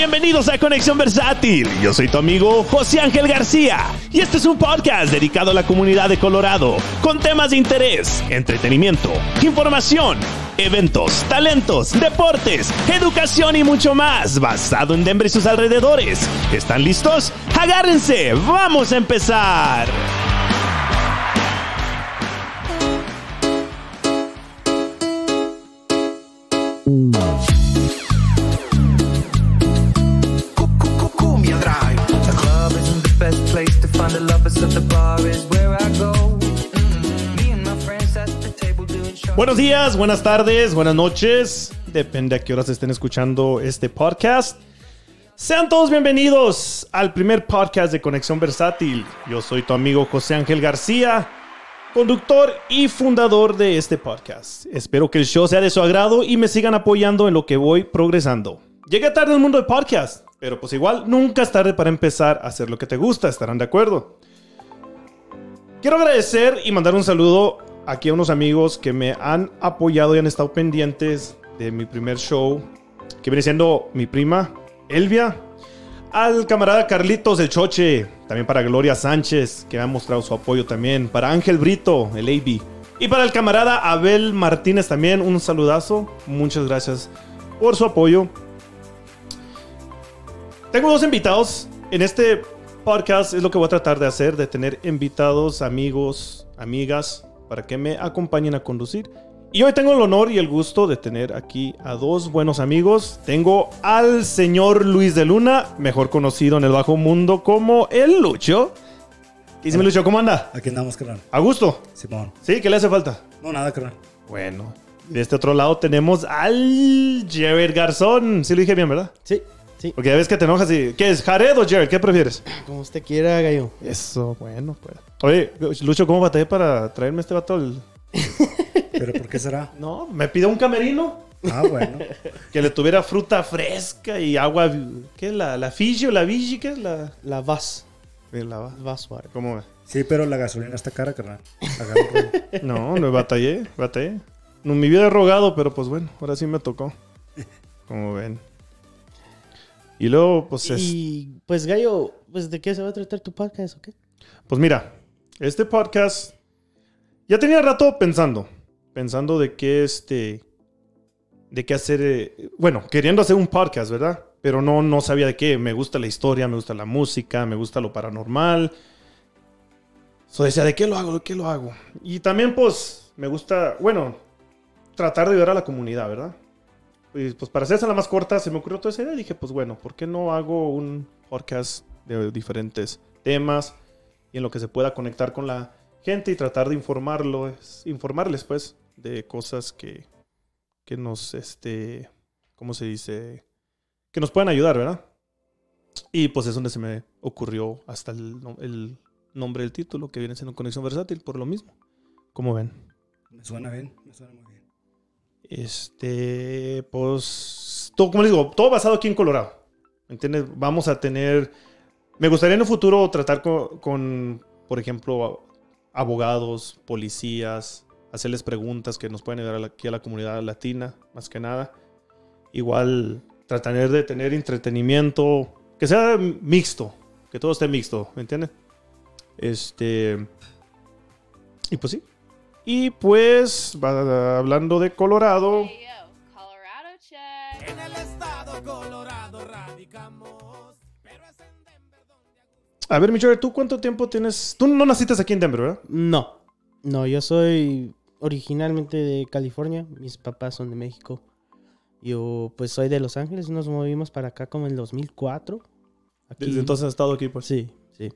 bienvenidos a Conexión Versátil. Yo soy tu amigo José Ángel García y este es un podcast dedicado a la comunidad de Colorado con temas de interés, entretenimiento, información, eventos, talentos, deportes, educación y mucho más basado en Denver y sus alrededores. ¿Están listos? Agárrense, vamos a empezar. Buenos días, buenas tardes, buenas noches. Depende a qué horas estén escuchando este podcast. Sean todos bienvenidos al primer podcast de Conexión Versátil. Yo soy tu amigo José Ángel García, conductor y fundador de este podcast. Espero que el show sea de su agrado y me sigan apoyando en lo que voy progresando. Llegué tarde al mundo del podcast, pero pues igual nunca es tarde para empezar a hacer lo que te gusta, estarán de acuerdo. Quiero agradecer y mandar un saludo aquí a unos amigos que me han apoyado y han estado pendientes de mi primer show, que viene siendo mi prima Elvia, al camarada Carlitos del Choche, también para Gloria Sánchez, que ha mostrado su apoyo también, para Ángel Brito, el AB, y para el camarada Abel Martínez también, un saludazo, muchas gracias por su apoyo. Tengo dos invitados en este podcast, es lo que voy a tratar de hacer, de tener invitados, amigos, amigas, para que me acompañen a conducir. Y hoy tengo el honor y el gusto de tener aquí a dos buenos amigos. Tengo al señor Luis de Luna, mejor conocido en el bajo mundo como el Lucho. ¿Qué dice mi Lucho? ¿Cómo anda? Aquí andamos, carnal. ¿A gusto? Simón. ¿Sí? ¿Qué le hace falta? No, nada, carnal. Bueno. De este otro lado tenemos al Jared Garzón. Sí lo dije bien, ¿verdad? Sí, sí. Porque ya ves que te enojas y... ¿Qué es? ¿Jared o Jared? ¿Qué prefieres? Como usted quiera, gallo. Eso, bueno, pues. Oye, Lucho, ¿cómo batallé para traerme este vato? al- ¿Pero por qué será? No, me pidió un camerino Ah, bueno. que le tuviera fruta fresca y agua. ¿Qué es la, la Fiji o la Vigi? ¿Qué es la.? La vas. la Vas water. ¿Cómo ve? Sí, pero la gasolina está cara, carnal. Agarra un rollo. No, no batallé, batallé. No, mi vida he rogado, pero pues bueno, ahora sí me tocó. Como ven. Y luego, pues, es- Y pues, gallo, pues, ¿de qué se va a tratar tu podcast o qué? pues mira, este podcast ya tenía rato pensando, pensando de qué este, de qué hacer, eh, bueno, queriendo hacer un podcast, ¿verdad? Pero no, no sabía de qué. Me gusta la historia, me gusta la música, me gusta lo paranormal. So decía, ¿de qué lo hago? ¿De qué lo hago? Y también, pues, me gusta, bueno, tratar de ayudar a la comunidad, ¿verdad? Y pues para hacerse la más corta, se me ocurrió toda esa idea y dije, pues bueno, ¿por qué no hago un podcast de diferentes temas y en lo que se pueda conectar con la gente y tratar de informarlos, informarles, pues, de cosas que, que nos, este, ¿cómo se dice? Que nos puedan ayudar, ¿verdad? Y pues es donde se me ocurrió hasta el, el nombre del título, que viene siendo Conexión Versátil, por lo mismo. ¿Cómo ven? Me suena bien, me suena muy bien. Este, pues, todo, como les digo, todo basado aquí en Colorado. ¿Me entiendes? Vamos a tener, me gustaría en un futuro tratar con, con, por ejemplo, abogados, policías, hacerles preguntas que nos pueden ayudar aquí a la comunidad latina, más que nada. Igual, tratar de tener entretenimiento, que sea mixto, que todo esté mixto, ¿me entiendes? Este, y pues sí. Y pues, hablando de Colorado, Hey, yo, Colorado check. En el estado Colorado radicamos. Pero es en Denver donde A ver, Michelle, ¿tú cuánto tiempo tienes? Tú no naciste aquí en Denver, ¿verdad? No. No, yo soy originalmente de California. Mis papás son de México. Yo, pues, soy de Los Ángeles. Nos movimos para acá como en el 2004. Aquí. Desde entonces has estado aquí, pues. Sí, sí.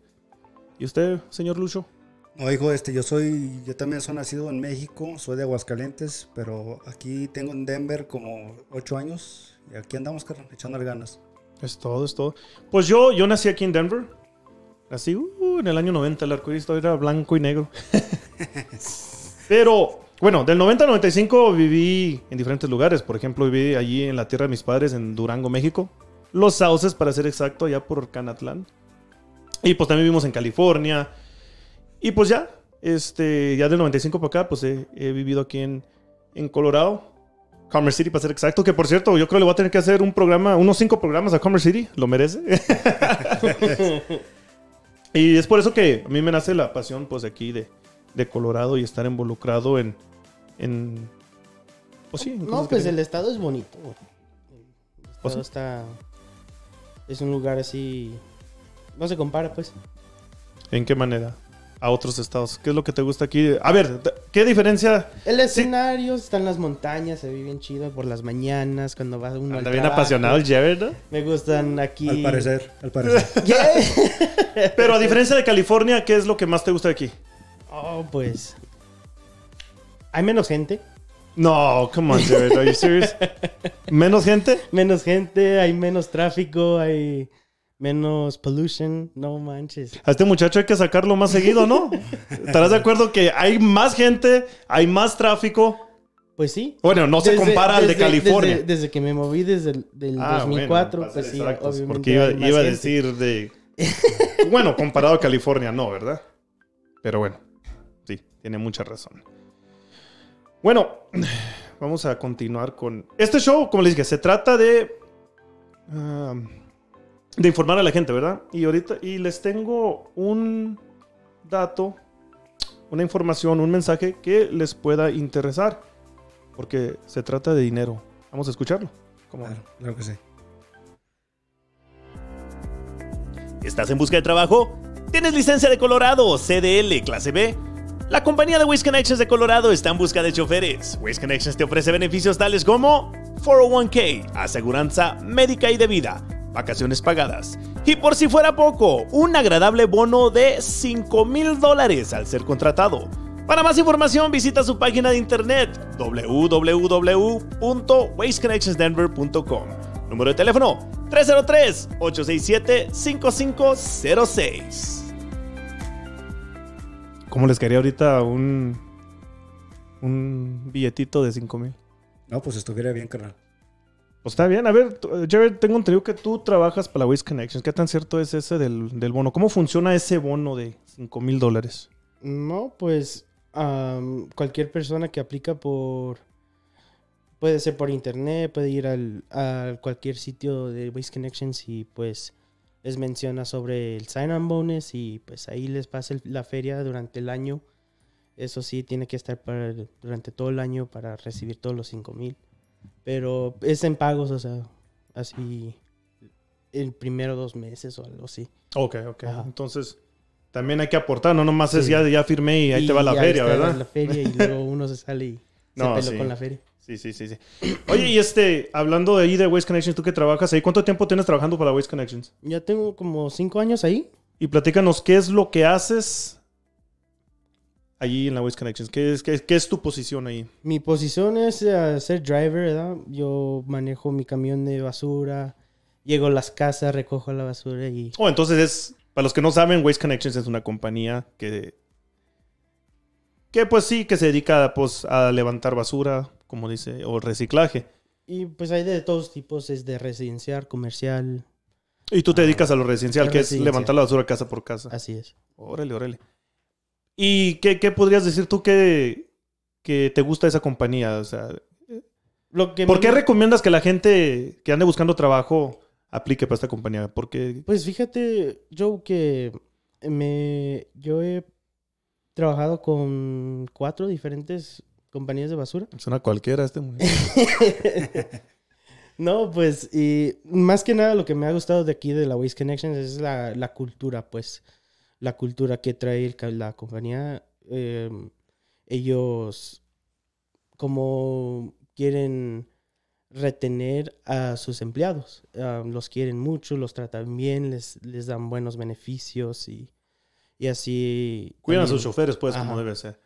¿Y usted, señor Lucho? No, hijo, este, yo soy, yo también soy nacido en México, soy de Aguascalientes, pero aquí tengo en Denver como ocho años y aquí andamos, carnal, echándole ganas. Es todo, es todo. Pues yo, yo nací aquí en Denver. Nací uh, en el año 90, el arcoíris era blanco y negro. Pero, bueno, del 90 al 95 viví en diferentes lugares. Por ejemplo, viví allí en la tierra de mis padres, en Durango, México. Los Sauces, para ser exacto, allá por Canatlán. Y pues también vivimos en California. Y pues ya, este, ya del 95 para acá, pues he, he vivido aquí en, en Colorado. Commerce City, para ser exacto. Que por cierto, yo creo que le voy a tener que hacer un programa, unos cinco programas a Commerce City. Lo merece. y es por eso que a mí me nace la pasión, pues, aquí, de, de Colorado y estar involucrado en. en pues sí. en No, pues el estado es bonito. El ¿Oh, estado sí? está. Es un lugar así. No se compara, pues. ¿En qué manera? A otros estados. ¿Qué es lo que te gusta aquí? A ver, ¿qué diferencia? El escenario, están las montañas, se vive bien chido por las mañanas, cuando va uno al Anda bien trabajo. apasionado el Jared, ¿no? Me gustan aquí. Al parecer, al parecer. Yeah. Pero a diferencia de California, ¿qué es lo que más te gusta de aquí? Oh, pues. Hay menos gente. No, come on, Jared. Are you serious? ¿Menos gente? Menos gente, hay menos tráfico, hay menos pollution. No manches. A este muchacho hay que sacarlo más seguido, ¿no? ¿Estarás de acuerdo que hay más gente, hay más tráfico? Pues sí. Bueno, no se Desde- compara al de California. Desde, desde que me moví desde el del Ah, 2004, bueno, pues sí, exactos, obviamente. Porque iba, a gente. decir de... Bueno, comparado a California, no, ¿verdad? Pero bueno, sí, tiene mucha razón. Bueno, vamos a continuar con... Este show, como les dije, se trata de... ah, de informar a la gente, ¿verdad? Y ahorita... Y les tengo un dato, una información, un mensaje que les pueda interesar. Porque se trata de dinero. Vamos a escucharlo. ¿Cómo? Claro, claro que sí. ¿Estás en busca de trabajo? ¿Tienes licencia de Colorado, CDL, clase B? La compañía de Waste Connections de Colorado está en busca de choferes. Waste Connections te ofrece beneficios tales como 401k, aseguranza médica y de vida, vacaciones pagadas. Y por si fuera poco, un agradable bono de 5 mil dólares al ser contratado. Para más información visita su página de internet www.wasteconnectionsdenver.com. Número de teléfono 303-867-5506. ¿Cómo les quería ahorita un, un billetito de 5 mil? No, pues estuviera bien, carnal. Pues está bien. A ver, eh, Jared, tengo entendido que tú trabajas para la Waste Connections. ¿Qué tan cierto es ese del, bono? ¿Cómo funciona ese bono de 5 mil dólares? No, pues cualquier persona que aplica por... Puede ser por internet, puede ir al, a cualquier sitio de Waste Connections y pues les menciona sobre el sign-on bonus y pues ahí les pasa la feria durante el año. Eso sí, tiene que estar durante todo el año para recibir todos los 5 mil. Pero es en pagos, o sea, así el primero dos meses o algo así. Ok, ok. Ajá. Entonces, también hay que aportar, no nomás es ya, ya firmé y ahí te va la feria, ¿verdad? La feria y luego uno se sale y No, se peló sí. con la feria. Sí, sí, sí, sí. Oye, y este, hablando de ahí de Waste Connections, tú que trabajas ahí, ¿cuánto tiempo tienes trabajando para Waste Connections? Ya tengo como cinco años ahí. Y platícanos, ¿qué es lo que haces allí en la Waste Connections? ¿Qué es, qué, qué es tu posición ahí? Mi posición es eh, ser driver, ¿verdad? Yo manejo mi camión de basura, llego a las casas, recojo la basura y... Oh, entonces es, para los que no saben, Waste Connections es una compañía que, que pues sí, que se dedica pues a levantar basura, como dice, o reciclaje. Y pues hay de todos tipos, es de residencial, comercial, Y tú te dedicas a lo residencial, que es levantar la basura casa por casa. así es. Órale, órale. ¿Y qué, qué podrías decir tú que, que te gusta esa compañía? O sea, Lo que ¿por me qué recomiendas que la gente que ande buscando trabajo aplique para esta compañía? Porque Pues fíjate, yo que me... Yo he trabajado con cuatro diferentes compañías de basura. suena cualquiera este. No, pues, y más que nada lo que me ha gustado de aquí de la Waste Connections es la, la cultura, pues, la cultura que trae el la compañía. Eh, ellos, como quieren retener a sus empleados, los quieren mucho, los tratan bien, les, les dan buenos beneficios y, y así. Cuidan a sus choferes, pues, como debe ser.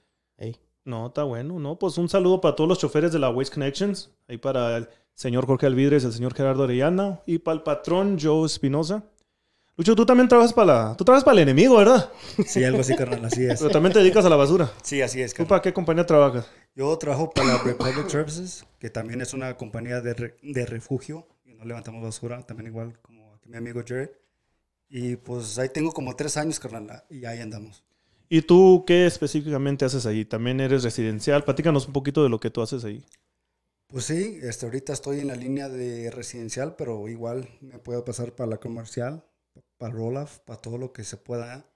No, está bueno, ¿no? Pues un saludo para todos los choferes de la Waste Connections. Ahí para el señor Jorge Alvidres, el señor Gerardo Arellana y para el patrón Joe Espinosa. Lucho, tú también trabajas para la... Tú trabajas para el enemigo, ¿verdad? Sí, algo así, carnal, así es. Pero también te dedicas a la basura. Sí, así es, ¿Tú carnal. para qué compañía trabajas? Yo trabajo para la Republic Services, que también es una compañía de, re- de refugio. Y no levantamos basura, también igual como aquí mi amigo Jared. Y pues ahí tengo como tres años, carnal, y ahí andamos. ¿Y tú qué específicamente haces ahí? ¿También eres residencial? Platícanos un poquito de lo que tú haces ahí. Pues sí, este, ahorita estoy en la línea de residencial, pero igual me puedo pasar para la comercial, para roll-off, para todo lo que se pueda.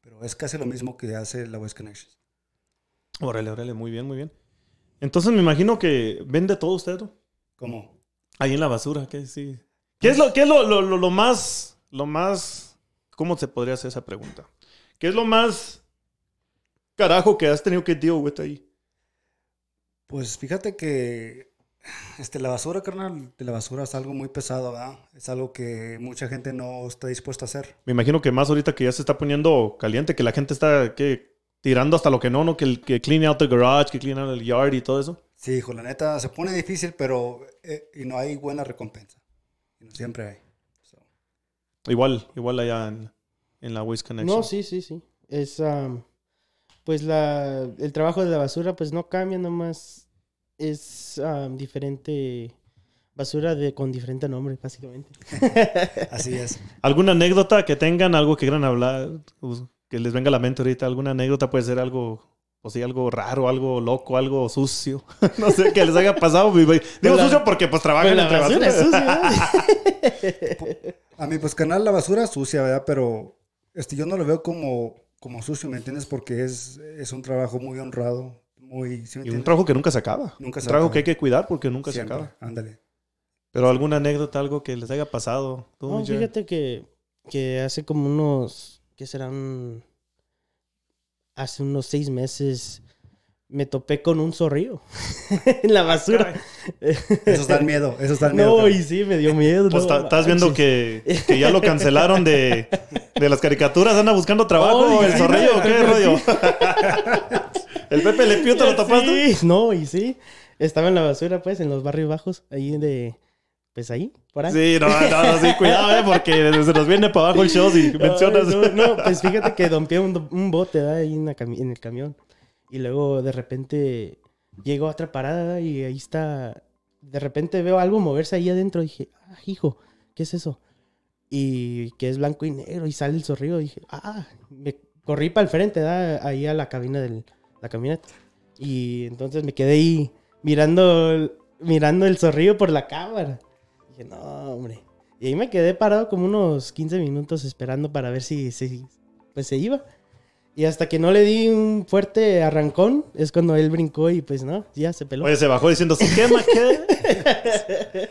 Pero es casi lo mismo que hace la West Connection. Órale, órale, muy bien, muy bien. Entonces me imagino que vende todo usted, ¿no? ¿Cómo? Ahí en la basura, ¿qué sí? ¿Qué es lo, qué es lo, lo- lo- lo más, lo más, cómo se podría hacer esa pregunta? ¿Qué es lo más carajo que has tenido que deal with ahí? Pues fíjate que este, la basura, carnal, de la basura es algo muy pesado, ¿verdad? Es algo que mucha gente no está dispuesta a hacer. Me imagino que más ahorita que ya se está poniendo caliente, que la gente está ¿qué? tirando hasta lo que no, ¿no? Que, el, que clean out the garage, que clean out el yard y todo eso. Sí, hijo, la neta, se pone difícil, pero eh, y no hay buena recompensa. Y no siempre hay. So, Igual, igual allá en, en la Waste Connection. No, sí, sí, sí. Es, am, pues la, el trabajo de la basura pues no cambia, nomás es am, diferente basura de, con diferente nombre, básicamente. así es. ¿Alguna anécdota que tengan, algo que quieran hablar, que les venga a la mente ahorita? ¿Alguna anécdota puede ser algo, o sí, algo raro, algo loco, algo sucio? no sé, que les haya pasado. mi. Digo la- sucio porque pues trabajan la entre basura basura. es sucia. ¿eh? A mí, pues, canal, la basura es sucia, ¿verdad? Pero este, yo no lo veo como, como sucio, ¿me entiendes? Porque es, es un trabajo muy honrado, muy... ¿sí me Y un trabajo que nunca se acaba. Nunca se un trabajo acaba. que hay que cuidar porque nunca Siempre, se acaba. Ándale. Pero alguna anécdota, algo que les haya pasado. Tú, No, fíjate que, que hace como unos, ¿qué serán? Hace unos seis meses me topé con un zorrillo en la basura. Esos dan miedo, esos dan miedo. No, y sí, me dio miedo. Pues no estás viendo que, que ya lo cancelaron de, de las caricaturas. Anda buscando trabajo. Oh, el sí, zorrillo, no, ¿qué rollo? el Pepe Le Pew te lo tapaste. Sí, no, y sí. Estaba en la basura, pues, en los barrios bajos, ahí de... Pues ahí, por ahí. Sí, no, no, no, sí, cuidado, eh, porque se nos viene para abajo el show si mencionas. No, no, pues fíjate que dompié un, un bote ¿verdad? ahí en, el camión. Y luego de repente llego a otra parada y ahí está. De repente veo algo moverse ahí adentro. Dije, ah, hijo, ¿qué es eso? Y que es blanco y negro y sale el zorrillo. Dije, ah, me corrí para el frente, ¿verdad? ahí a la cabina de la camioneta. Y entonces me quedé ahí mirando, el- mirando el zorrillo por la cámara. Dije, no, hombre. Y ahí me quedé parado como unos 15 minutos esperando para ver si, si pues se iba. Y hasta que no le di un fuerte arrancón, es cuando él brincó y pues no, ya se peló. Oye, se bajó diciendo, ¿se quema qué?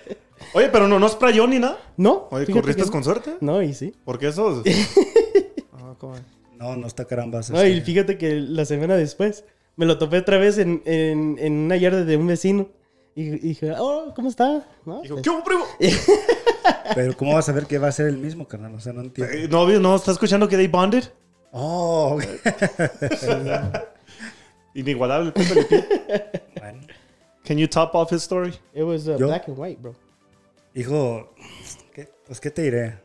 Oye, pero no, no sprayó ni nada. no, Oye, ¿corriste no. con suerte? No, y sí. Porque esos... Ah, ¿cómo? No, no está carambas. No, y este, fíjate que la semana después me lo topé otra vez en, en, en una yarda de un vecino. Y, y dije, oh, ¿cómo está? ¿No? Dijo, Pues, ¿qué hubo, primo? Pero ¿cómo vas a ver que va a ser el mismo, carnal? O sea, no entiendo. Eh, No, no, ¿estás escuchando que they bonded? Oh, ok. Inigualable, bueno. Can you top off his story? It was uh, black and white, bro. Hijo, ¿qué- pues, ¿qué te diré?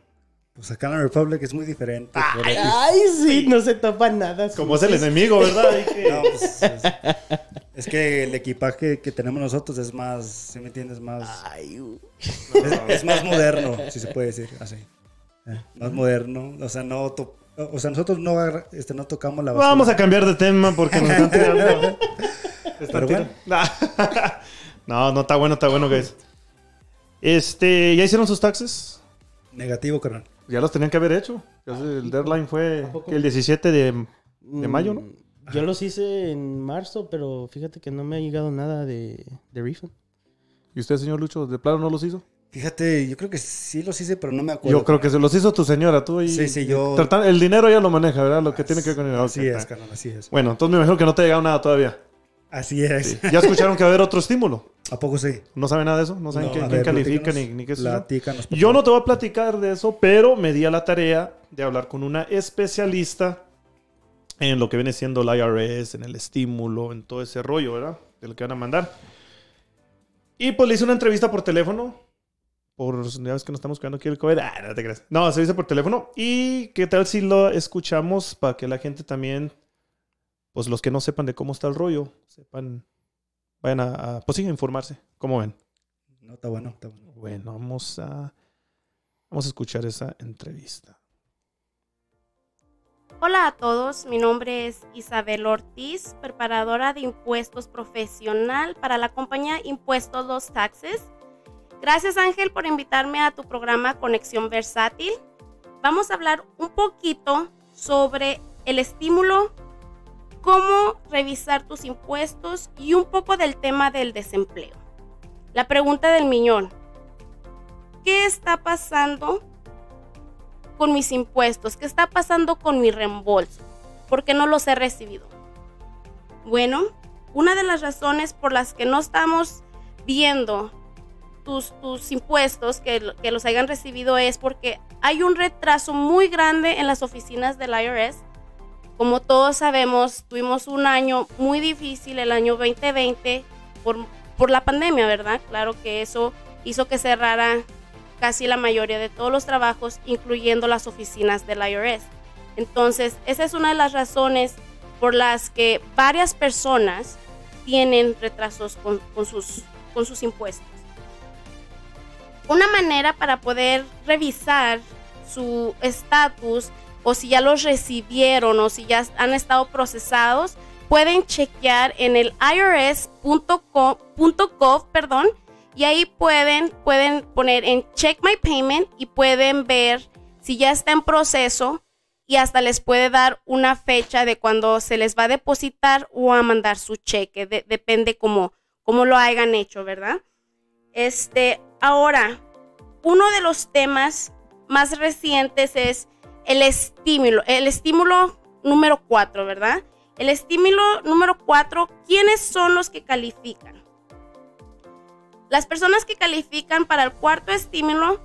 Pues acá en la Republic es muy diferente. Ay, sí, no se topa nada. Como es el enemigo, ¿verdad? No, pues, es, es que el equipaje que tenemos nosotros es más, si me entiendes? Más, Ay, uh. es, es más moderno, si se puede decir así. Eh, Más moderno. O sea, no to- o sea, nosotros no, este, no tocamos la basura. Vamos a cambiar de tema porque nos están tirando. Pero tirando- No, no, está bueno, está bueno, guys. Este, ¿ya hicieron sus taxes? Negativo, carnal. Ya los tenían que haber hecho. Sé, El deadline fue el 17 de, de mayo, ¿no? Mm, Yo los hice en marzo, pero fíjate que no me ha llegado nada de, de refund. ¿Y usted, señor Lucho, de plano no los hizo? Fíjate, yo creo que sí los hice, pero no me acuerdo. Yo creo que se los hizo tu señora, tú y... Sí, sí, yo- el dinero ya lo maneja, ¿verdad? Lo que tiene que ver con el... Así es, carnal, así es. Bueno, entonces me imagino que no te ha llegado nada todavía. Así es. ¿Ya escucharon que va a haber otro estímulo? ¿A poco sí? ¿No saben nada de eso? ¿No saben No, quién, a quién ver, califica ni, ni qué es Yo no te voy a platicar de eso, pero me di a la tarea de hablar con una especialista en lo que viene siendo el IRS, en el estímulo, en todo ese rollo, ¿verdad? De lo que van a mandar. Y pues le hice una entrevista por teléfono. Por, ya ves que nos estamos quedando aquí el COVID. Ah, no te creas. No, se dice por teléfono. Y qué tal si lo escuchamos para que la gente también, pues los que no sepan de cómo está el rollo, sepan, vayan a, a, pues sí, a informarse. ¿Cómo ven? No, está bueno, está bueno. Bueno, vamos a, vamos a escuchar esa entrevista. Hola a todos, mi nombre es Isabel Ortiz, preparadora de impuestos profesional para la compañía Impuestos Los Taxes. Gracias Ángel por invitarme a tu programa Conexión Versátil. Vamos a hablar un poquito sobre el estímulo, cómo revisar tus impuestos y un poco del tema del desempleo. La pregunta del millón, ¿qué está pasando con mis impuestos? ¿Qué está pasando con mi reembolso? ¿Por qué no los he recibido? Bueno, una de las razones por las que no estamos viendo tus, impuestos que, que los hayan recibido es porque hay un retraso muy grande en las oficinas del IRS. Como todos sabemos, tuvimos un año muy difícil, el año 2020, por, por la pandemia, ¿verdad? Claro que eso hizo que cerrara casi la mayoría de todos los trabajos, incluyendo las oficinas del IRS. Entonces, esa es una de las razones por las que varias personas tienen retrasos con, con sus, con sus impuestos. Una manera para poder revisar su estatus o si ya los recibieron o si ya han estado procesados, pueden chequear en el irs.gov, perdón, y ahí pueden, pueden poner en Check My Payment y pueden ver si ya está en proceso y hasta les puede dar una fecha de cuando se les va a depositar o a mandar su cheque. De- depende cómo, cómo lo hayan hecho, ¿verdad? Este, ahora, uno de los temas más recientes es el estímulo, el estímulo número 4, ¿verdad? El estímulo número 4, ¿quiénes son los que califican? Las personas que califican para el cuarto estímulo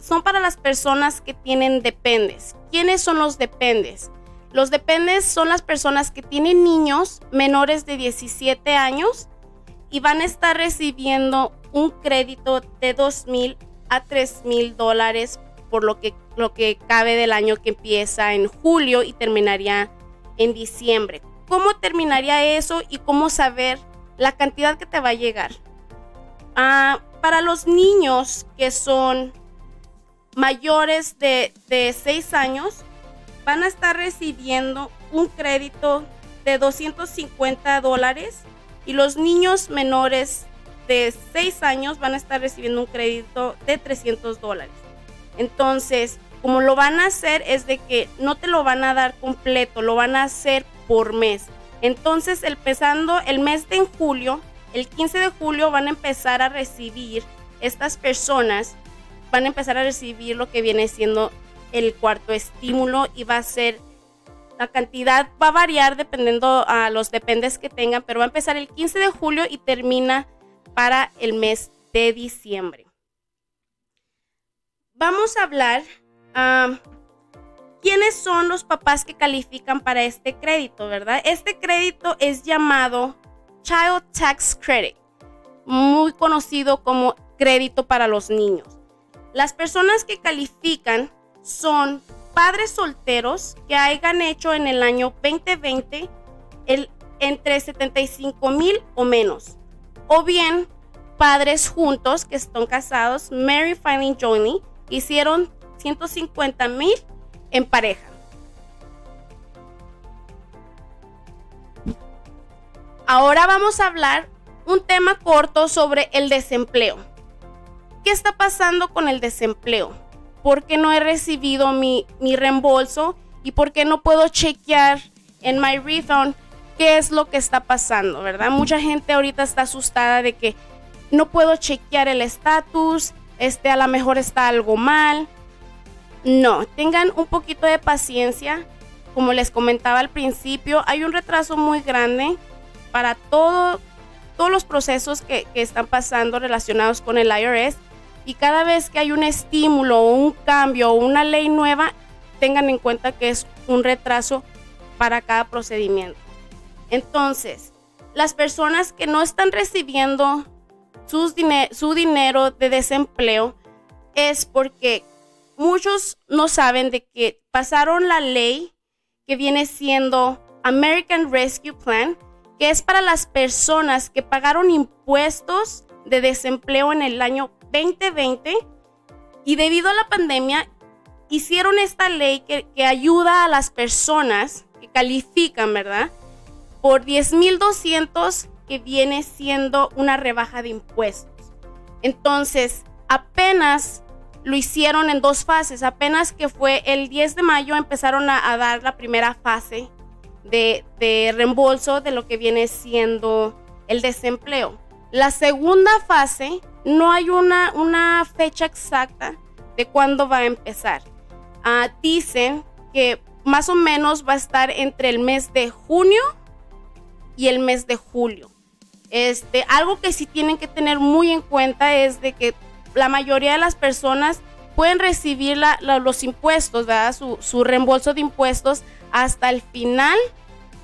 son para las personas que tienen dependes. ¿Quiénes son los dependes? Los dependes son las personas que tienen niños menores de 17 años y van a estar recibiendo un crédito de 2 mil a 3 mil dólares por lo que, lo que cabe del año que empieza en julio y terminaría en diciembre. ¿Cómo terminaría eso y cómo saber la cantidad que te va a llegar? Ah, para los niños que son mayores de, de 6 años, van a estar recibiendo un crédito de 250 dólares y los niños menores de 6 años van a estar recibiendo un crédito de 300 dólares. Entonces, como lo van a hacer es de que no te lo van a dar completo, lo van a hacer por mes. Entonces, empezando el mes de julio, el 15 de julio van a empezar a recibir estas personas, van a empezar a recibir lo que viene siendo el cuarto estímulo y va a ser la cantidad va a variar dependiendo a los dependes que tengan, pero va a empezar el 15 de julio y termina para el mes de diciembre. Vamos a hablar ah, quiénes son los papás que califican para este crédito, ¿verdad? Este crédito es llamado Child Tax Credit, muy conocido como crédito para los niños. Las personas que califican son padres solteros que hayan hecho en el año 2020 el, entre 75 mil o menos. O bien padres juntos que están casados, Mary Filing Johnny, hicieron 150 mil en pareja. Ahora vamos a hablar un tema corto sobre el desempleo. ¿Qué está pasando con el desempleo? ¿Por qué no he recibido mi, mi reembolso? ¿Y por qué no puedo chequear en My qué es lo que está pasando, verdad? Mucha gente ahorita está asustada de que no puedo chequear el estatus, este a lo mejor está algo mal. No, tengan un poquito de paciencia. Como les comentaba al principio, hay un retraso muy grande para todo, todos los procesos que, están pasando relacionados con el IRS. Y cada vez que hay un estímulo un cambio o una ley nueva, tengan en cuenta que es un retraso para cada procedimiento. Entonces, las personas que no están recibiendo su dinero de desempleo es porque muchos no saben de que pasaron la ley que viene siendo American Rescue Plan, que es para las personas que pagaron impuestos de desempleo en el año 2020 y debido a la pandemia hicieron esta ley que, ayuda a las personas que califican, ¿verdad? Por 10.200 que viene siendo una rebaja de impuestos. Entonces, apenas lo hicieron en dos fases. Apenas que fue el 10 de mayo empezaron a, dar la primera fase de, de reembolso de lo que viene siendo el desempleo. La segunda fase no hay una, una fecha exacta de cuándo va a empezar. Ah, dicen que más o menos va a estar entre el mes de junio y el mes de julio. Este, algo que sí tienen que tener muy en cuenta es de que la mayoría de las personas pueden recibir la- los impuestos, ¿verdad? Su, su reembolso de impuestos hasta el final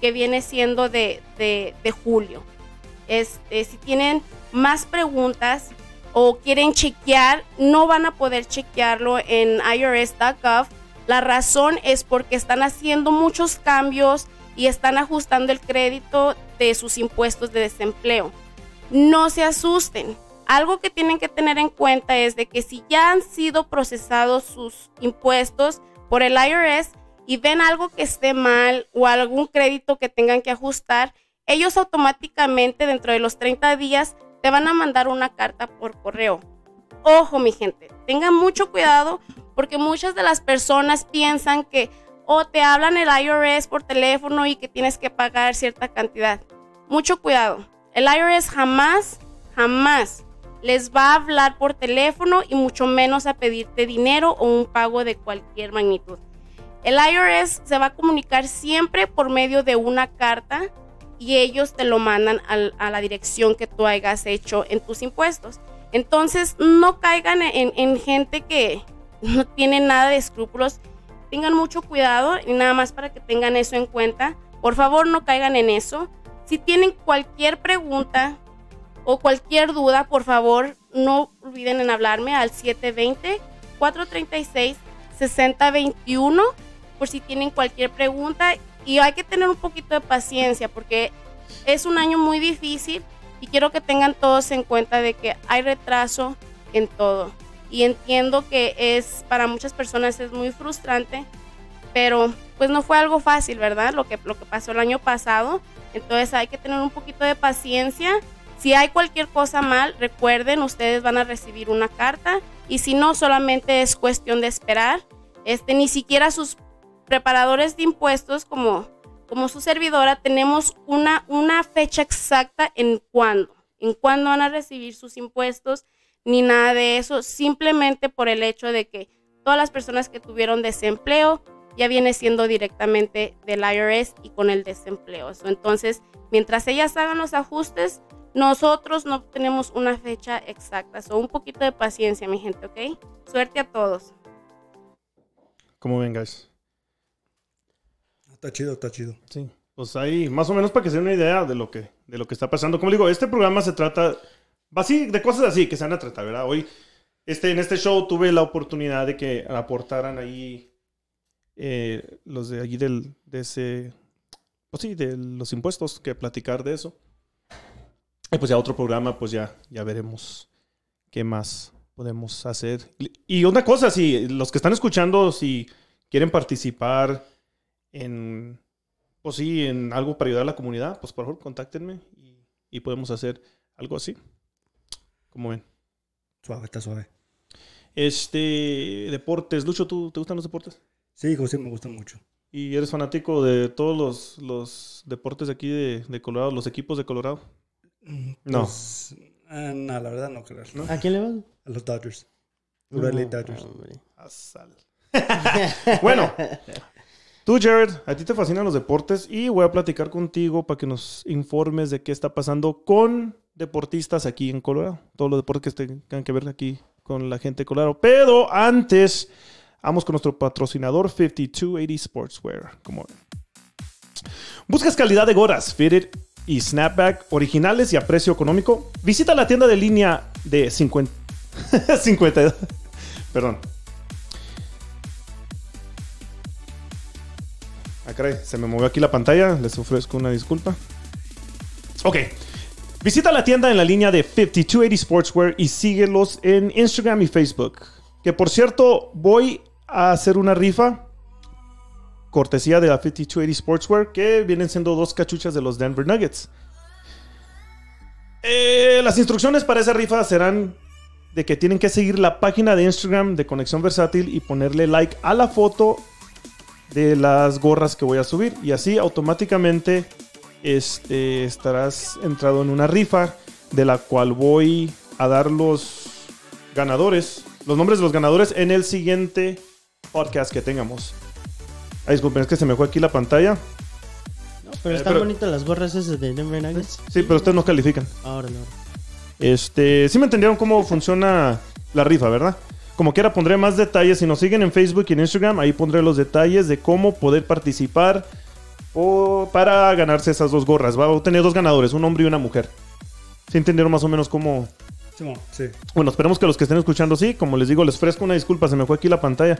que viene siendo de, de- de julio. Este, si tienen más preguntas o quieren chequear, no van a poder chequearlo en irs.gov. La razón es porque están haciendo muchos cambios y están ajustando el crédito de sus impuestos de desempleo. No se asusten. Algo que tienen que tener en cuenta es de que si ya han sido procesados sus impuestos por el IRS y ven algo que esté mal o algún crédito que tengan que ajustar, ellos automáticamente dentro de los 30 días te van a mandar una carta por correo. Ojo, mi gente, tengan mucho cuidado porque muchas de las personas piensan que o te hablan el IRS por teléfono y que tienes que pagar cierta cantidad. Mucho cuidado. El IRS jamás, jamás les va a hablar por teléfono y mucho menos a pedirte dinero o un pago de cualquier magnitud. El IRS se va a comunicar siempre por medio de una carta y ellos te lo mandan a la dirección que tú hayas hecho en tus impuestos. Entonces, no caigan en gente que no tiene nada de escrúpulos. Tengan mucho cuidado y nada más para que tengan eso en cuenta. Por favor, no caigan en eso. Si tienen cualquier pregunta o cualquier duda, por favor, no olviden en hablarme al 720-436-6021 por si tienen cualquier pregunta. Y hay que tener un poquito de paciencia porque es un año muy difícil y quiero que tengan todos en cuenta de que hay retraso en todo. Y entiendo que es para muchas personas es muy frustrante, pero pues no fue algo fácil, ¿verdad? Lo que, lo que pasó el año pasado. Entonces hay que tener un poquito de paciencia. Si hay cualquier cosa mal, recuerden, ustedes van a recibir una carta y si no, solamente es cuestión de esperar. Este, ni siquiera sus preparadores de impuestos como, como su servidora tenemos una, una fecha exacta en cuándo, en cuándo van a recibir sus impuestos, ni nada de eso, simplemente por el hecho de que todas las personas que tuvieron desempleo ya viene siendo directamente del IRS y con el desempleo. Entonces, mientras ellas hagan los ajustes, nosotros no tenemos una fecha exacta. So, un poquito de paciencia, mi gente, ¿ok? Suerte a todos. ¿Cómo ven, guys? Está chido, está chido. Sí. Pues ahí, más o menos para que se den una idea de lo que, de lo que está pasando. Como digo, este programa se trata así, de cosas así que se van a tratar, ¿verdad? Hoy, este, en este show tuve la oportunidad de que aportaran ahí eh, los de allí del, de ese, pues sí, de los impuestos, que platicar de eso. Y pues ya otro programa, pues ya, ya veremos qué más podemos hacer. Y- una cosa, si los que están escuchando, si quieren participar en, pues sí, en algo para ayudar a la comunidad, pues por favor contáctenme y, y podemos hacer algo así. Como ven. Suave, está suave. Este, deportes. Lucho, ¿tú, ¿te gustan los deportes? Sí, José, me gusta mucho. ¿Y eres fanático de todos los, los deportes de aquí de, de Colorado, los equipos de Colorado? No. Pues, ah, no, la verdad no creo. ¿A quién le vas? A los Dodgers. No, Dodgers. hombre. Asal. bueno, tú, Jared, a ti te fascinan los deportes y voy a platicar contigo para que nos informes de qué está pasando con deportistas aquí en Colorado. Todos los deportes que tengan que ver aquí con la gente de Colorado. Pero antes, vamos con nuestro patrocinador 5280 Sportswear. Como. ¿Buscas calidad de gorras, fitted y snapback originales y a precio económico? Visita la tienda de línea de 50... 52... Perdón. Ah, caray, se me movió aquí la pantalla. Les ofrezco una disculpa. Ok. Visita la tienda en la línea de 5280 Sportswear y síguelos en Instagram y Facebook. Que por cierto, voy a hacer una rifa cortesía de la 5280 Sportswear que vienen siendo dos cachuchas de los Denver Nuggets. Eh, las instrucciones para esa rifa serán de que tienen que seguir la página de Instagram de Conexión Versátil y ponerle like a la foto de las gorras que voy a subir. Y así automáticamente este, estarás entrado en una rifa de la cual voy a dar los ganadores, los nombres de los ganadores en el siguiente podcast que tengamos. Ay, disculpen, es que se me fue aquí la pantalla. No, pero Eh, están pero- bonitas las gorras esas de Denver Nuggets. Sí, pero ustedes no califican. Ahora no. Este, sí me entendieron cómo funciona la rifa, ¿verdad? Como quiera pondré más detalles. Si nos siguen en Facebook y en Instagram, ahí pondré los detalles de cómo poder participar o para ganarse esas dos gorras. Va a tener dos ganadores, un hombre y una mujer. ¿Sí entendieron más o menos cómo? Sí. Bueno, esperemos que los que estén escuchando sí. Como les digo, les ofrezco una disculpa, se me fue aquí la pantalla.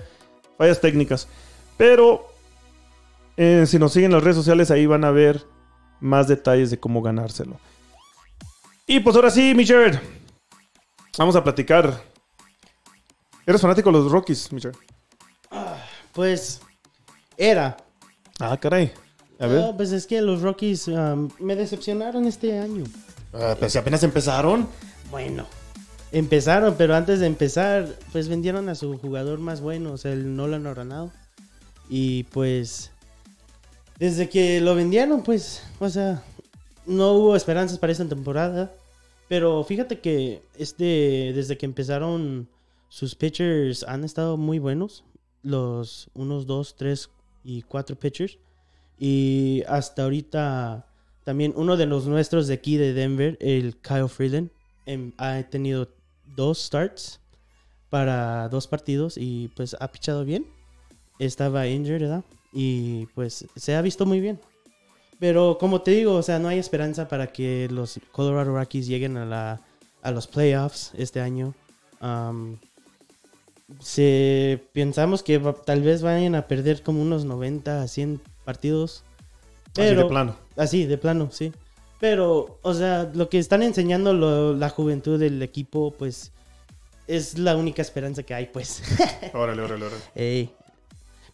Fallas técnicas. Pero eh, si nos siguen en las redes sociales, ahí van a ver más detalles de cómo ganárselo. Y pues ahora sí, mi Jared. Vamos a platicar. ¿Eres fanático de los Rockies, mi Jared? Pues era. Ah, caray. A No, ver. pues es que los Rockies um, me decepcionaron este año. Ah, pues si apenas empezaron. Bueno, empezaron, pero antes de empezar, pues vendieron a su jugador más bueno, o sea, el Nolan Arenado. Y pues, desde que lo vendieron, pues, o sea, no hubo esperanzas para esta temporada. Pero fíjate que este, desde que empezaron, sus pitchers han estado muy buenos. Los unos, dos, tres y cuatro pitchers. Y hasta ahorita también uno de los nuestros de aquí de Denver, el Kyle Freeland, em, ha tenido dos starts para dos partidos y pues ha pichado bien. Estaba injured, ¿verdad? Y pues se ha visto muy bien. Pero como te digo, o sea, no hay esperanza para que los Colorado Rockies lleguen a, la, a los playoffs este año. Se, pensamos que va- tal vez vayan a perder como unos 90 a 100 partidos. Así de Pero, plano. Así, de plano, sí. Pero, o sea, lo que están enseñando lo- la juventud del equipo, pues, es la única esperanza que hay, pues. Órale, órale, órale. Ey.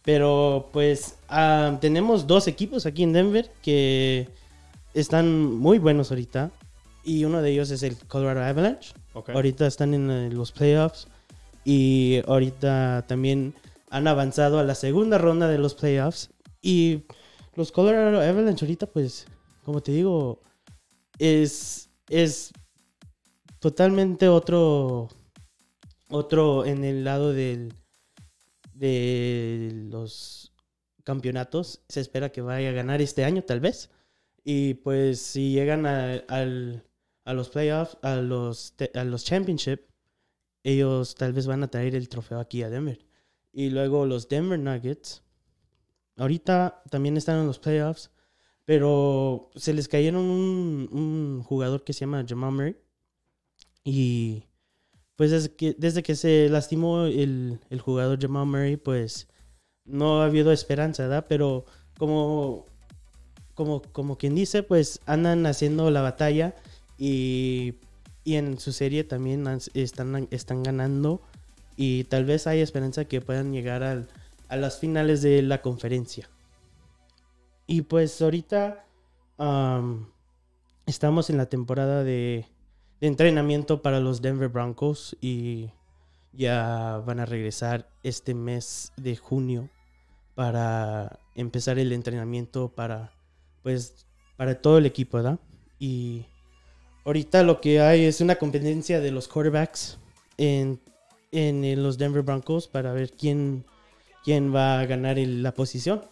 Pero, pues, ah, tenemos dos equipos aquí en Denver que están muy buenos ahorita. Y uno de ellos es el Colorado Avalanche. Ahorita están en eh, los playoffs. Y ahorita también han avanzado a la segunda ronda de los playoffs. Y los Colorado Avalanche ahorita, pues, como te digo, es, es totalmente otro, otro en el lado del, de los campeonatos. Se espera que vaya a ganar este año, tal vez. Y pues si llegan a, al- a los playoffs, a los, a los championship, ellos tal vez van a traer el trofeo aquí a Denver. Y luego los Denver Nuggets, ahorita también están en los playoffs, pero se les cayeron un, un jugador que se llama Jamal Murray. Y pues desde que, desde que se lastimó el, el jugador Jamal Murray, pues no ha habido esperanza, ¿verdad? Pero como, como, como quien dice, pues andan haciendo la batalla y, y en su serie también están, están ganando y tal vez hay esperanza que puedan llegar al- a las finales de la conferencia. Y pues ahorita am, estamos en la temporada de, de entrenamiento para los Denver Broncos y ya van a regresar este mes de junio para empezar el entrenamiento para pues para todo el equipo, ¿verdad? Y ahorita lo que hay es una competencia de los quarterbacks en, en, los Denver Broncos para ver quién, quién va a ganar el- la posición.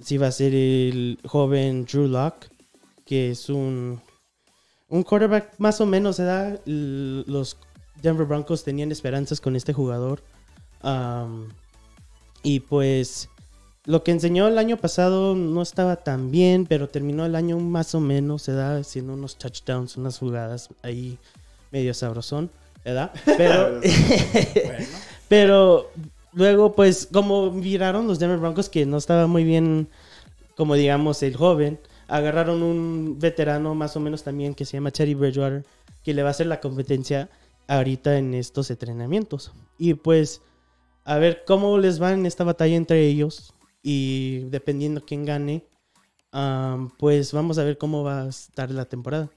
Si va a ser el joven Drew Lock, que es un, un quarterback más o menos, ¿verdad? L- Los Denver Broncos tenían esperanzas con este jugador. Y pues lo que enseñó el año pasado no estaba tan bien, pero terminó el año más o menos, se da haciendo unos touchdowns, unas jugadas ahí medio sabrosón, ¿verdad? Pero, pero luego, pues, como viraron los Denver Broncos que no estaba muy bien, como digamos, el joven, agarraron un veterano más o menos también que se llama Teddy Bridgewater, que le va a hacer la competencia ahorita en estos entrenamientos. Y pues a ver cómo les va en esta batalla entre ellos. Y dependiendo quién gane, pues vamos a ver cómo va a estar la temporada.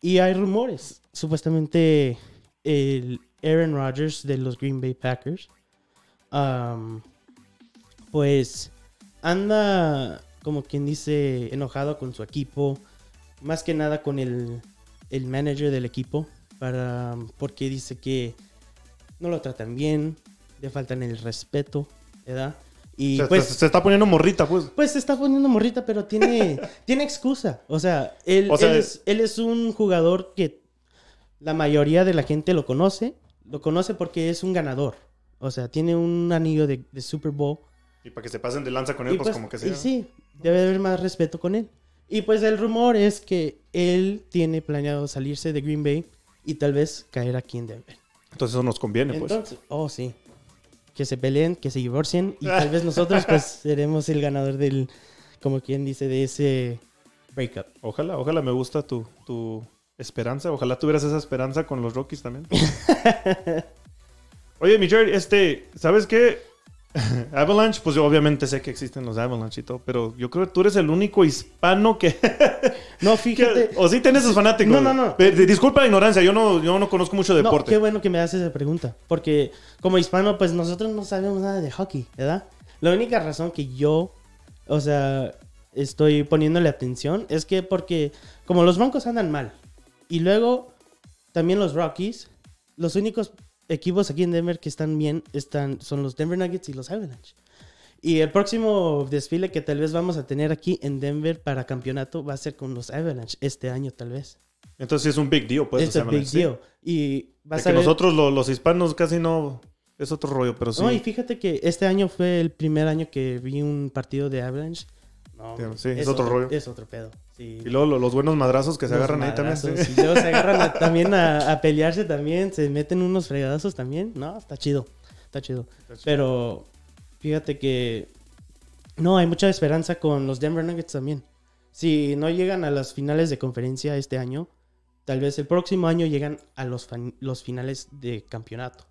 Y hay rumores. Supuestamente el Aaron Rodgers de los Green Bay Packers, pues anda, como quien dice, enojado con su equipo. Más que nada con el, el manager del equipo. Para, porque dice que no lo tratan bien, le faltan el respeto, ¿verdad? Y Se, pues, se- se está poniendo morrita, pues. pues se está poniendo morrita, pero tiene, tiene excusa. O sea, él, O sea, él es, él es un jugador que la mayoría de la gente lo conoce. Lo conoce porque es un ganador. O sea, tiene un anillo de, de Super Bowl. Y para que se pasen de lanza con él, Y pues, pues, como que y sea. sí, debe haber más respeto con él. Y pues el rumor es que él tiene planeado salirse de Green Bay y tal vez caer aquí en Denver. Entonces eso nos conviene, pues. Oh sí. Que se peleen, que se divorcien y tal vez nosotros pues seremos el ganador del, como quien dice, de ese breakup. Ojalá, ojalá me gusta tu, tu esperanza. Ojalá tuvieras esa esperanza con los Rockies también. Oye, mi este, ¿sabes qué? Avalanche, pues yo obviamente sé que existen los Avalanche y todo, pero yo creo que tú eres el único hispano que... No, que- fíjate. o sí tienes sus fanáticos. No, no, no. Eh, Disculpa la ignorancia, yo no, yo no conozco mucho No, deporte. qué bueno que me haces esa pregunta. Porque como hispano, pues nosotros no sabemos nada de hockey, ¿verdad? La única razón que yo, o sea, estoy poniéndole atención es que porque como los Broncos andan mal y luego también los Rockies, los únicos equipos aquí en Denver que están bien están, son los Denver Nuggets y los Avalanche. Y el próximo desfile que tal vez vamos a tener aquí en Denver para campeonato va a ser con los Avalanche este año tal vez. Entonces es un big deal, pues. es los un big sí. deal. Y que ver... nosotros lo- los hispanos casi no... Es otro rollo, pero sí. No, y fíjate que este año fue el primer año que vi un partido de Avalanche. No, Sí, es otro rollo. Es otro pedo. Sí. Y luego lo- los buenos madrazos que se Los agarran ahí también. sí. Y luego se agarran a- también a, a pelearse también. Se meten unos fregadazos también. No, está chido. Está chido. Pero fíjate que... No, hay mucha esperanza con los Denver Nuggets también. Si no llegan a las finales de conferencia este año, tal vez el próximo año llegan a los, los finales de campeonato.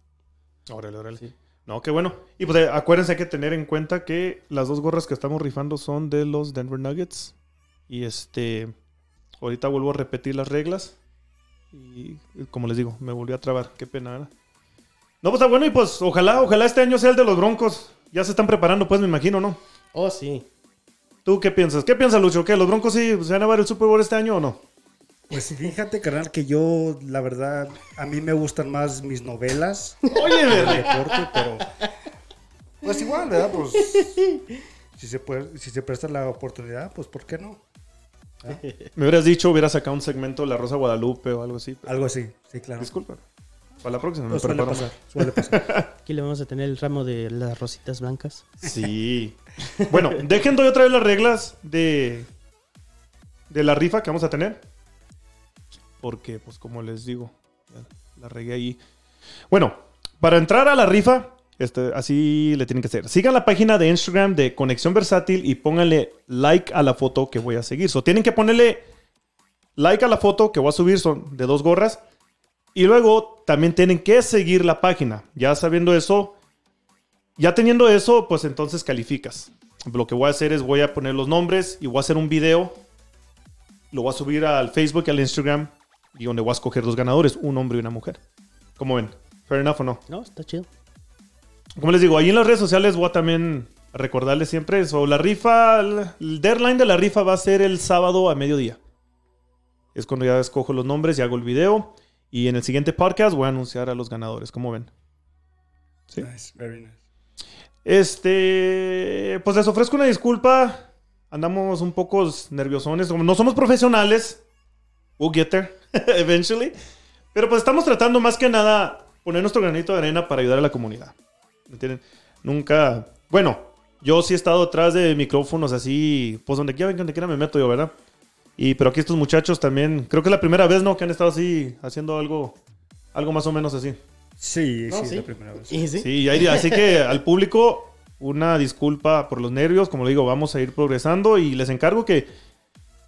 Órale, órale. No, qué bueno. Y pues acuérdense hay que tener en cuenta que las dos gorras que estamos rifando son de los Denver Nuggets. Y este. Ahorita vuelvo a repetir las reglas. Y y como les digo, me volví a trabar. Qué pena. ¿verdad? No, pues está bueno. Y pues ojalá, ojalá este año sea el de los Broncos. Ya se están preparando, pues me imagino, ¿no? Oh, sí. ¿Tú qué piensas? ¿Qué piensas, Lucho? ¿Qué? ¿Los Broncos sí se van a ver el Super Bowl este año o no? Pues fíjate, carnal, que yo, la verdad, a mí me gustan más mis novelas. Oye, deporte, pero pues igual, ¿verdad? Pues si se puede, si se presta la oportunidad, pues ¿por qué no? Me hubieras dicho, hubieras sacado un segmento de La Rosa Guadalupe o algo así. pero- Algo así, sí, claro. Disculpa. Para la próxima me Pues suele preparo pasar, suele pasar. Aquí le vamos a tener el ramo de las rositas blancas. Sí. Bueno, dejen doy otra vez las reglas de, de la rifa que vamos a tener. Porque, pues como les digo, la regué ahí. Bueno, para entrar a la rifa, este, así le tienen que hacer. Sigan la página de Instagram de Conexión Versátil y pónganle like a la foto que voy a seguir. Tienen que ponerle like a la foto que voy a subir, son de dos gorras. Y luego también tienen que seguir la página. Ya sabiendo eso, ya teniendo eso, pues entonces calificas. Lo que voy a hacer es voy a poner los nombres y voy a hacer un video. Lo voy a subir al Facebook al Instagram y donde voy a escoger dos ganadores, un hombre y una mujer. ¿Cómo ven? Fair enough o no? No, está chido. Como les digo, ahí en las redes sociales voy a también recordarles siempre eso. La rifa, el el deadline de la rifa va a ser el sábado a mediodía. Es cuando ya escojo los nombres y hago el video. Y en el siguiente podcast voy a anunciar a los ganadores. ¿Cómo ven? Sí. Nice, very nice. Este, pues les ofrezco una disculpa. Andamos un poco nerviosones. Como no somos profesionales. We'll get there eventually. Pero pues estamos tratando más que nada poner nuestro granito de arena para ayudar a la comunidad. ¿Me entienden? Nunca. Bueno, yo sí he estado detrás de micrófonos así, pues donde quiera, donde quiera me meto yo, ¿verdad? Y pero aquí estos muchachos también, creo que es la primera vez, ¿no? Que han estado así haciendo algo, algo más o menos así. Sí, No, sí, es sí. la primera vez. ¿Y sí? Sí, ahí- así que al público, una disculpa por los nervios. Como le digo, vamos a ir progresando y les encargo que,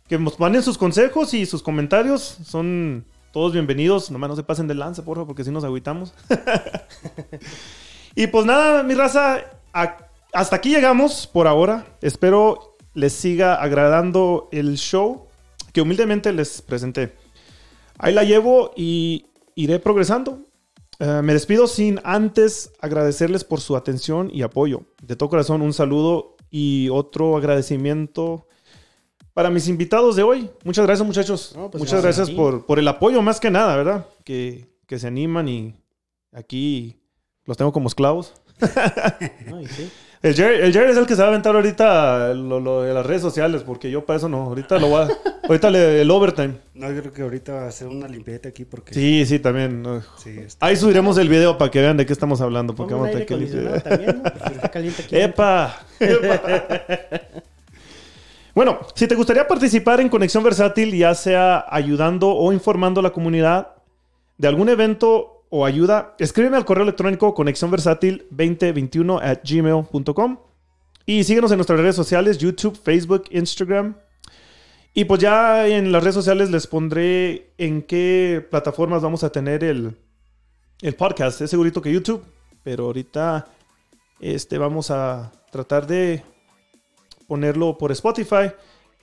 que nos manden sus consejos y sus comentarios. Son todos bienvenidos. Nomás no se pasen de lanza, por favor, porque si nos agüitamos. Y pues nada, mi raza, hasta aquí llegamos por ahora. Espero les siga agradando el show que humildemente les presenté. Ahí la llevo y iré progresando. Eh, me despido sin antes agradecerles por su atención y apoyo. De todo corazón, un saludo y otro agradecimiento para mis invitados de hoy. Muchas gracias, muchachos. No, pues Muchas gracias por, por el apoyo, más que nada, ¿verdad? Que, que se animan y aquí los tengo como esclavos. Sí. El Jerry, el Jerry es el que se va a aventar ahorita lo, lo de las redes sociales, porque yo para eso no. Ahorita lo voy a, Ahorita le, el overtime. No, yo creo que ahorita va a hacer una limpieza aquí porque... Sí, sí, también. no. Sí, está- Ahí subiremos el video para que vean de qué estamos hablando. Porque vamos a tener que limpiar. también, ¿no? Porque está caliente aquí. ¡Epa! ¡Epa! Bueno, si te gustaría participar en Conexión Versátil, ya sea ayudando o informando a la comunidad de algún evento o ayuda, escríbeme al correo electrónico conexiónversátil2021 at gmail.com y síguenos en nuestras redes sociales, YouTube, Facebook, Instagram. Y pues ya en las redes sociales les pondré en qué plataformas vamos a tener el, el podcast. Es segurito que YouTube, pero ahorita este, vamos a tratar de ponerlo por Spotify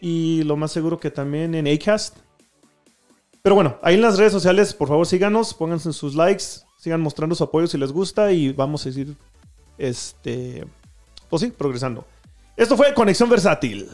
y lo más seguro que también en Acast. Pero bueno, ahí en las redes sociales, por favor síganos, pónganse sus likes, sigan mostrando su apoyo si les gusta y vamos a seguir, este, pues sí, progresando. Esto fue Conexión Versátil.